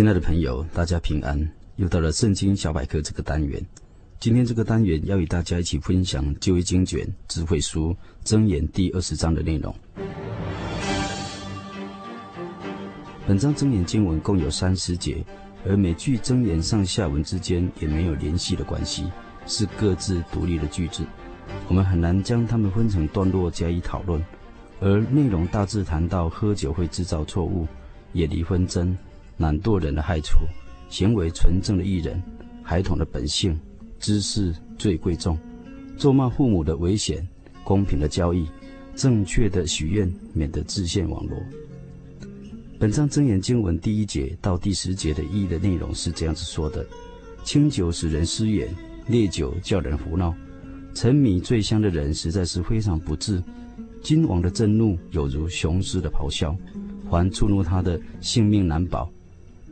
亲爱的朋友，大家平安！又到了圣经小百科这个单元。今天这个单元要与大家一起分享旧约经卷智慧书箴言第二十章的内容。本章箴言经文共有三十节，而每句箴言上下文之间也没有联系的关系，是各自独立的句子。我们很难将它们分成段落加以讨论。而内容大致谈到喝酒会制造错误，也离婚争。懒惰人的害处，行为纯正的艺人，孩童的本性，知识最贵重，咒骂父母的危险，公平的交易，正确的许愿，免得自陷网络。本章真言经文第一节到第十节的意义的内容是这样子说的：清酒使人失言，烈酒叫人胡闹，沉迷醉香的人实在是非常不智。君王的震怒有如雄狮的咆哮，还触怒他的性命难保。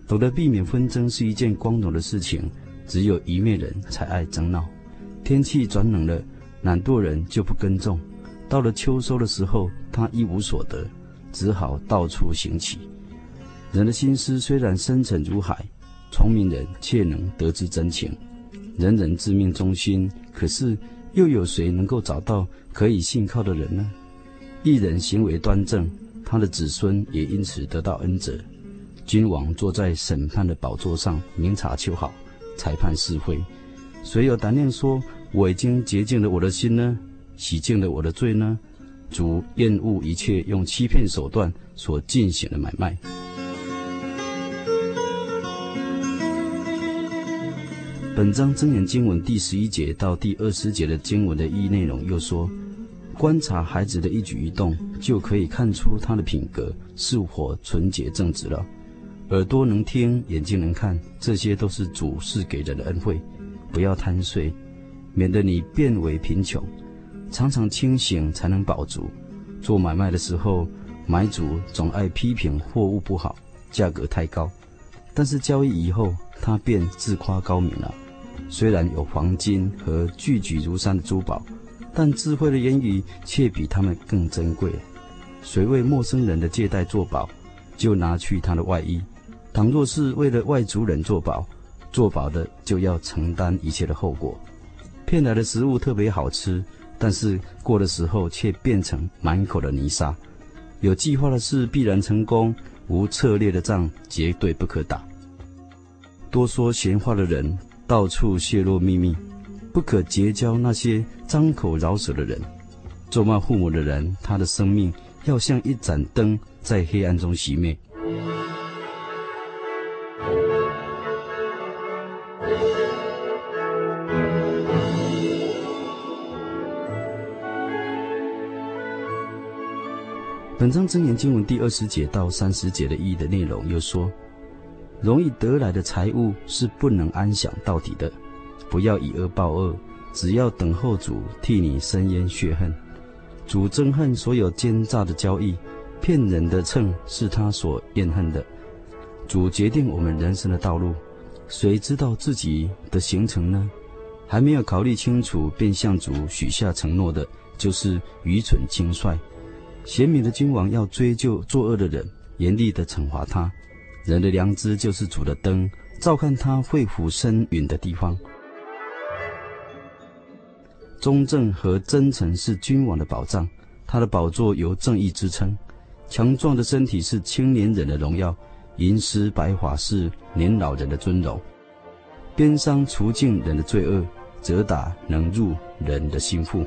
懂得避免纷争是一件光荣的事情，只有愚昧人才爱争闹。天气转冷了，懒惰人就不耕种。到了秋收的时候，他一无所得，只好到处行乞。人的心思虽然深沉如海，聪明人却能得知真情。人人自命忠心，可是又有谁能够找到可以信靠的人呢？一人行为端正，他的子孙也因此得到恩泽。君王坐在审判的宝座上，明察秋毫，裁判是非。谁有胆量说我已经洁净了我的心呢？洗净了我的罪呢？主厌恶一切用欺骗手段所进行的买卖。本章真言经文第十一节到第二十节的经文的意义内容又说：观察孩子的一举一动，就可以看出他的品格是否纯洁正直了。耳朵能听，眼睛能看，这些都是主赐给人的恩惠。不要贪睡，免得你变为贫穷。常常清醒，才能饱足。做买卖的时候，买主总爱批评货物不好，价格太高。但是交易以后，他便自夸高明了。虽然有黄金和聚举如山的珠宝，但智慧的言语却比他们更珍贵。谁为陌生人的借贷作保，就拿去他的外衣。倘若是为了外族人作保，作保的就要承担一切的后果。骗来的食物特别好吃，但是过的时候却变成满口的泥沙。有计划的事必然成功，无策略的仗绝对不可打。多说闲话的人到处泄露秘密，不可结交那些张口饶舌的人。咒骂父母的人，他的生命要像一盏灯在黑暗中熄灭。本章箴言经文第二十节到三十节的意义的内容又说：容易得来的财物是不能安享到底的，不要以恶报恶，只要等候主替你伸冤雪恨。主憎恨所有奸诈的交易，骗人的秤是他所厌恨的。主决定我们人生的道路，谁知道自己的行程呢？还没有考虑清楚便向主许下承诺的，就是愚蠢轻率。贤明的君王要追究作恶的人，严厉地惩罚他。人的良知就是主的灯，照看他肺腑深允的地方。忠正和真诚是君王的宝藏，他的宝座由正义支撑。强壮的身体是青年人的荣耀，银丝白发是年老人的尊荣。鞭伤除尽人的罪恶，责打能入人的心腹。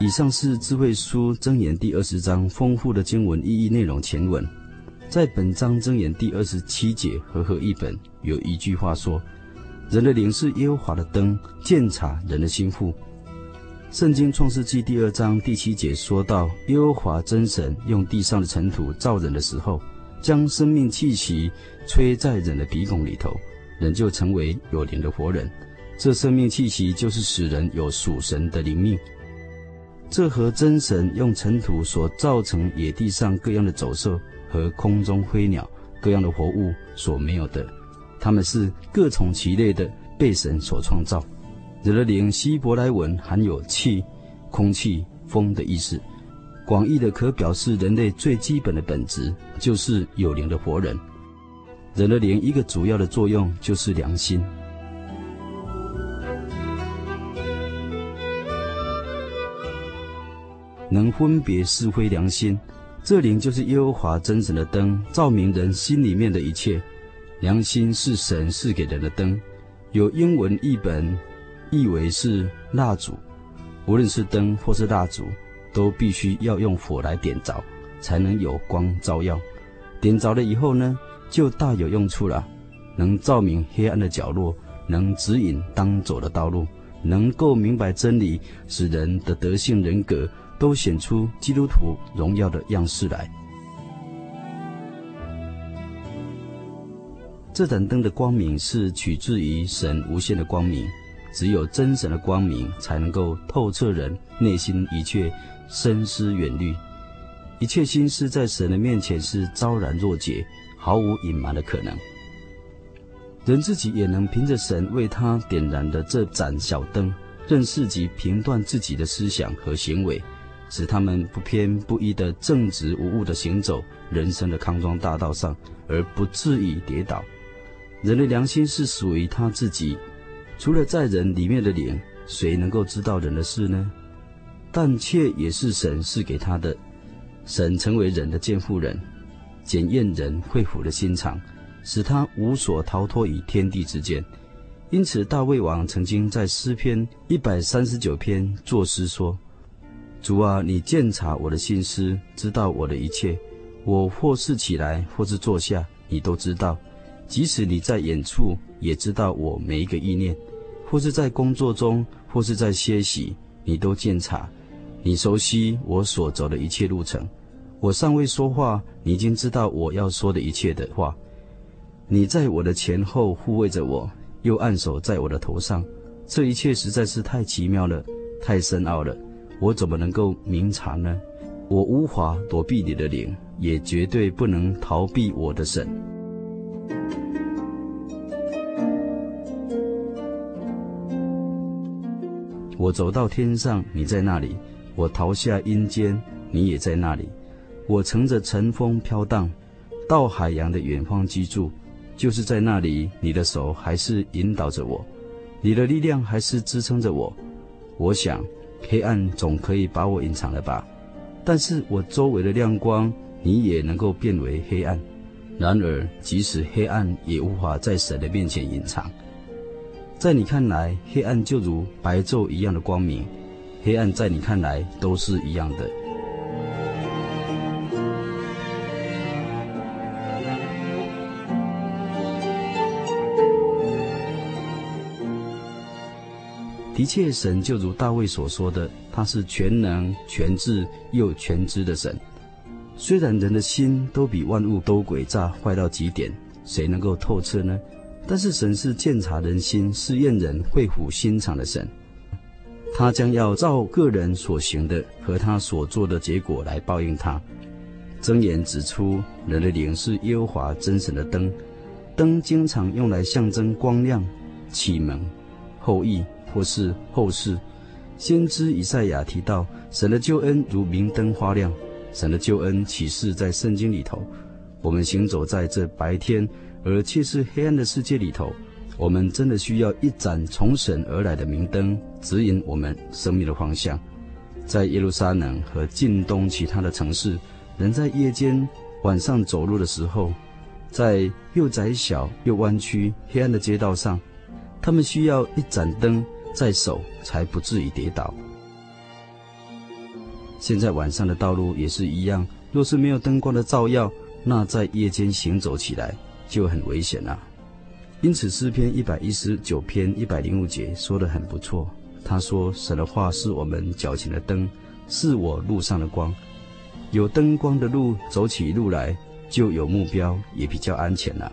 以上是智慧书箴言第二十章丰富的经文意义内容前文，在本章箴言第二十七节和合译本有一句话说：“人的灵是耶和华的灯，鉴察人的心腹。圣经创世纪第二章第七节说到，耶和华真神用地上的尘土造人的时候，将生命气息吹在人的鼻孔里头，人就成为有灵的活人。这生命气息就是使人有属神的灵命。这和真神用尘土所造成野地上各样的走兽和空中飞鸟各样的活物所没有的。他们是各从其类的被神所创造。人的灵，希伯来文含有气、空气、风的意思，广义的可表示人类最基本的本质，就是有灵的活人。人的灵一个主要的作用就是良心，能分别是非良心。这灵就是耶和华真神的灯，照明人心里面的一切。良心是神赐给人的灯，有英文译本译为是蜡烛。无论是灯或是蜡烛，都必须要用火来点着，才能有光照耀。点着了以后呢，就大有用处了，能照明黑暗的角落，能指引当走的道路，能够明白真理，使人的德性人格都显出基督徒荣耀的样式来。这盏灯的光明是取自于神无限的光明，只有真神的光明才能够透彻人内心一切深思远虑，一切心思在神的面前是昭然若揭，毫无隐瞒的可能。人自己也能凭着神为他点燃的这盏小灯，认识及评断自己的思想和行为，使他们不偏不倚的正直无误的行走人生的康庄大道上，而不至于跌倒。人的良心是属于他自己，除了在人里面的灵，谁能够知道人的事呢？但却也是神赐给他的。神成为人的监护人，检验人肺腑的心肠，使他无所逃脱于天地之间。因此，大卫王曾经在诗篇一百三十九篇作诗说：“主啊，你鉴察我的心思，知道我的一切。我或是起来，或是坐下，你都知道。”即使你在远处，也知道我每一个意念；或是在工作中，或是在歇息，你都鉴察。你熟悉我所走的一切路程。我尚未说话，你已经知道我要说的一切的话。你在我的前后护卫着我，又按手在我的头上。这一切实在是太奇妙了，太深奥了。我怎么能够明察呢？我无法躲避你的灵，也绝对不能逃避我的神。我走到天上，你在那里；我逃下阴间，你也在那里。我乘着晨风飘荡，到海洋的远方居住，就是在那里，你的手还是引导着我，你的力量还是支撑着我。我想，黑暗总可以把我隐藏了吧？但是我周围的亮光，你也能够变为黑暗。然而，即使黑暗，也无法在神的面前隐藏。在你看来，黑暗就如白昼一样的光明；黑暗在你看来都是一样的。的确，神就如大卫所说的，他是全能、全智又全知的神。虽然人的心都比万物都诡诈，坏到极点，谁能够透彻呢？但是神是鉴察人心、试验人肺腑心肠的神，他将要照个人所行的和他所做的结果来报应他。箴言指出，人的灵是耶和华真神的灯，灯经常用来象征光亮、启蒙、后裔或是后世。先知以赛亚提到，神的救恩如明灯发亮，神的救恩启示在圣经里头。我们行走在这白天。而却是黑暗的世界里头，我们真的需要一盏从神而来的明灯，指引我们生命的方向。在耶路撒冷和近东其他的城市，人在夜间、晚上走路的时候，在又窄小又弯曲、黑暗的街道上，他们需要一盏灯在手，才不至于跌倒。现在晚上的道路也是一样，若是没有灯光的照耀，那在夜间行走起来，就很危险了。因此诗篇一百一十九篇一百零五节说得很不错。他说：“神的话是我们脚前的灯，是我路上的光。有灯光的路，走起路来就有目标，也比较安全了。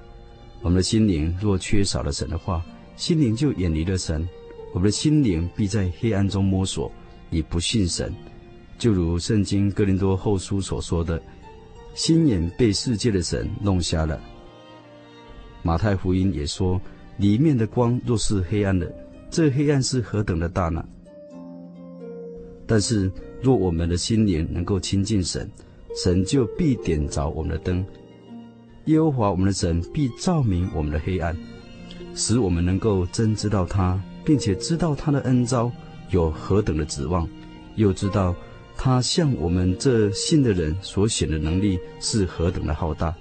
我们的心灵若缺少了神的话，心灵就远离了神。我们的心灵必在黑暗中摸索，你不信神。就如圣经哥林多后书所说的：心眼被世界的神弄瞎了。马太福音也说：里面的光若是黑暗的。”这黑暗是何等的大呢？但是，若我们的心灵能够亲近神，神就必点着我们的灯。耶和华我们的神必照明我们的黑暗，使我们能够真知道他，并且知道他的恩招有何等的指望，又知道他向我们这信的人所显的能力是何等的浩大。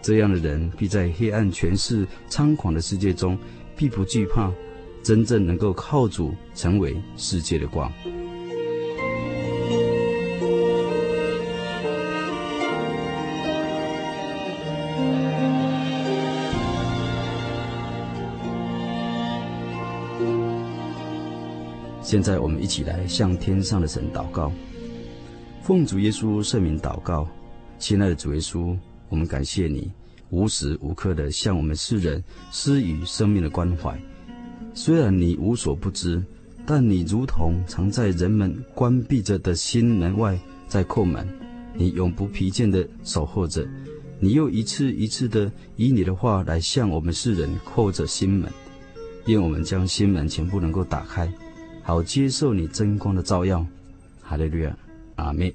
这样的人必在黑暗权势猖狂的世界中，必不惧怕。真正能够靠主成为世界的光。现在我们一起来向天上的神祷告，奉主耶稣圣名祷告，亲爱的主耶稣，我们感谢你无时无刻的向我们世人施予生命的关怀。虽然你无所不知，但你如同常在人们关闭着的心门外，在叩门。你永不疲倦的守候着，你又一次一次的以你的话来向我们世人叩着心门。愿我们将心门全部能够打开，好接受你真光的照耀。哈利路亚，阿门。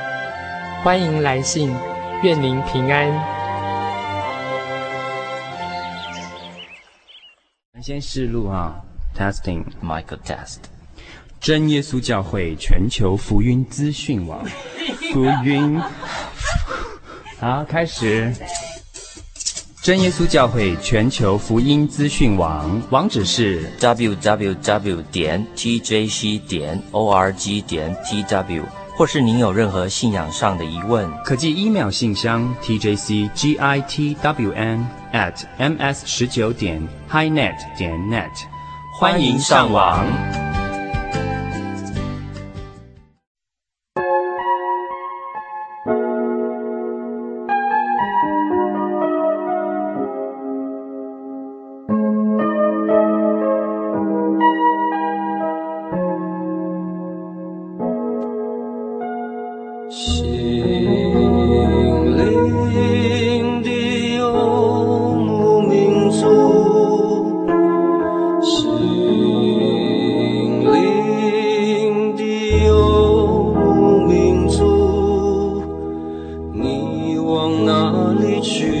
欢迎来信，愿您平安。先试录啊，testing Michael test。真耶稣教会全球福音资讯网，福音。好，开始。真耶稣教会全球福音资讯网，网址是 www 点 tjc 点 org 点 tw。或是您有任何信仰上的疑问，可寄一秒信箱 tjcgitwn at ms 十九点 hinet 点 net，欢迎上网。去？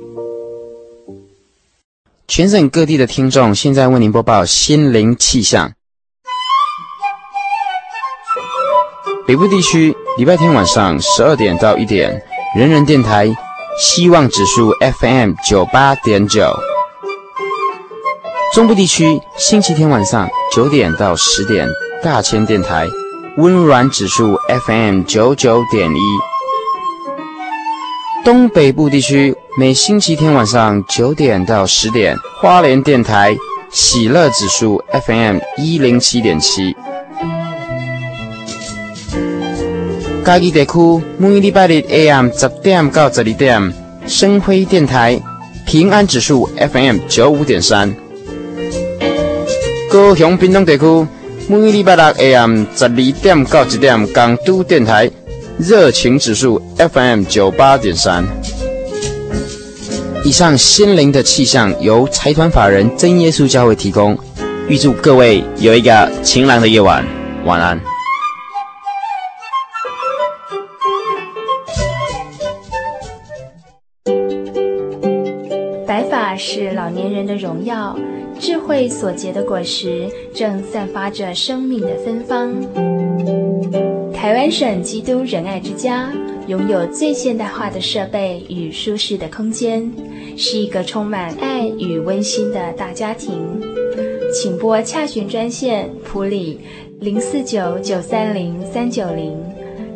全省各地的听众，现在为您播报心灵气象。北部地区礼拜天晚上十二点到一点，人人电台希望指数 FM 九八点九。中部地区星期天晚上九点到十点，大千电台温软指数 FM 九九点一。东北部地区每星期天晚上九点到十点，花莲电台喜乐指数 FM 一零七点七。嘉义地区每礼拜日 AM 十点到十二点，生辉电台平安指数 FM 九五点三。高雄屏东地区每礼拜六 AM 十二点到一点，港都电台。热情指数 FM 九八点三。以上心灵的气象由财团法人真耶稣教会提供，预祝各位有一个晴朗的夜晚，晚安。白发是老年人的荣耀，智慧所结的果实正散发着生命的芬芳。台湾省基督仁爱之家拥有最现代化的设备与舒适的空间，是一个充满爱与温馨的大家庭。请拨洽询专线普里零四九九三零三九零，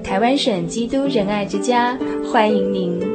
台湾省基督仁爱之家欢迎您。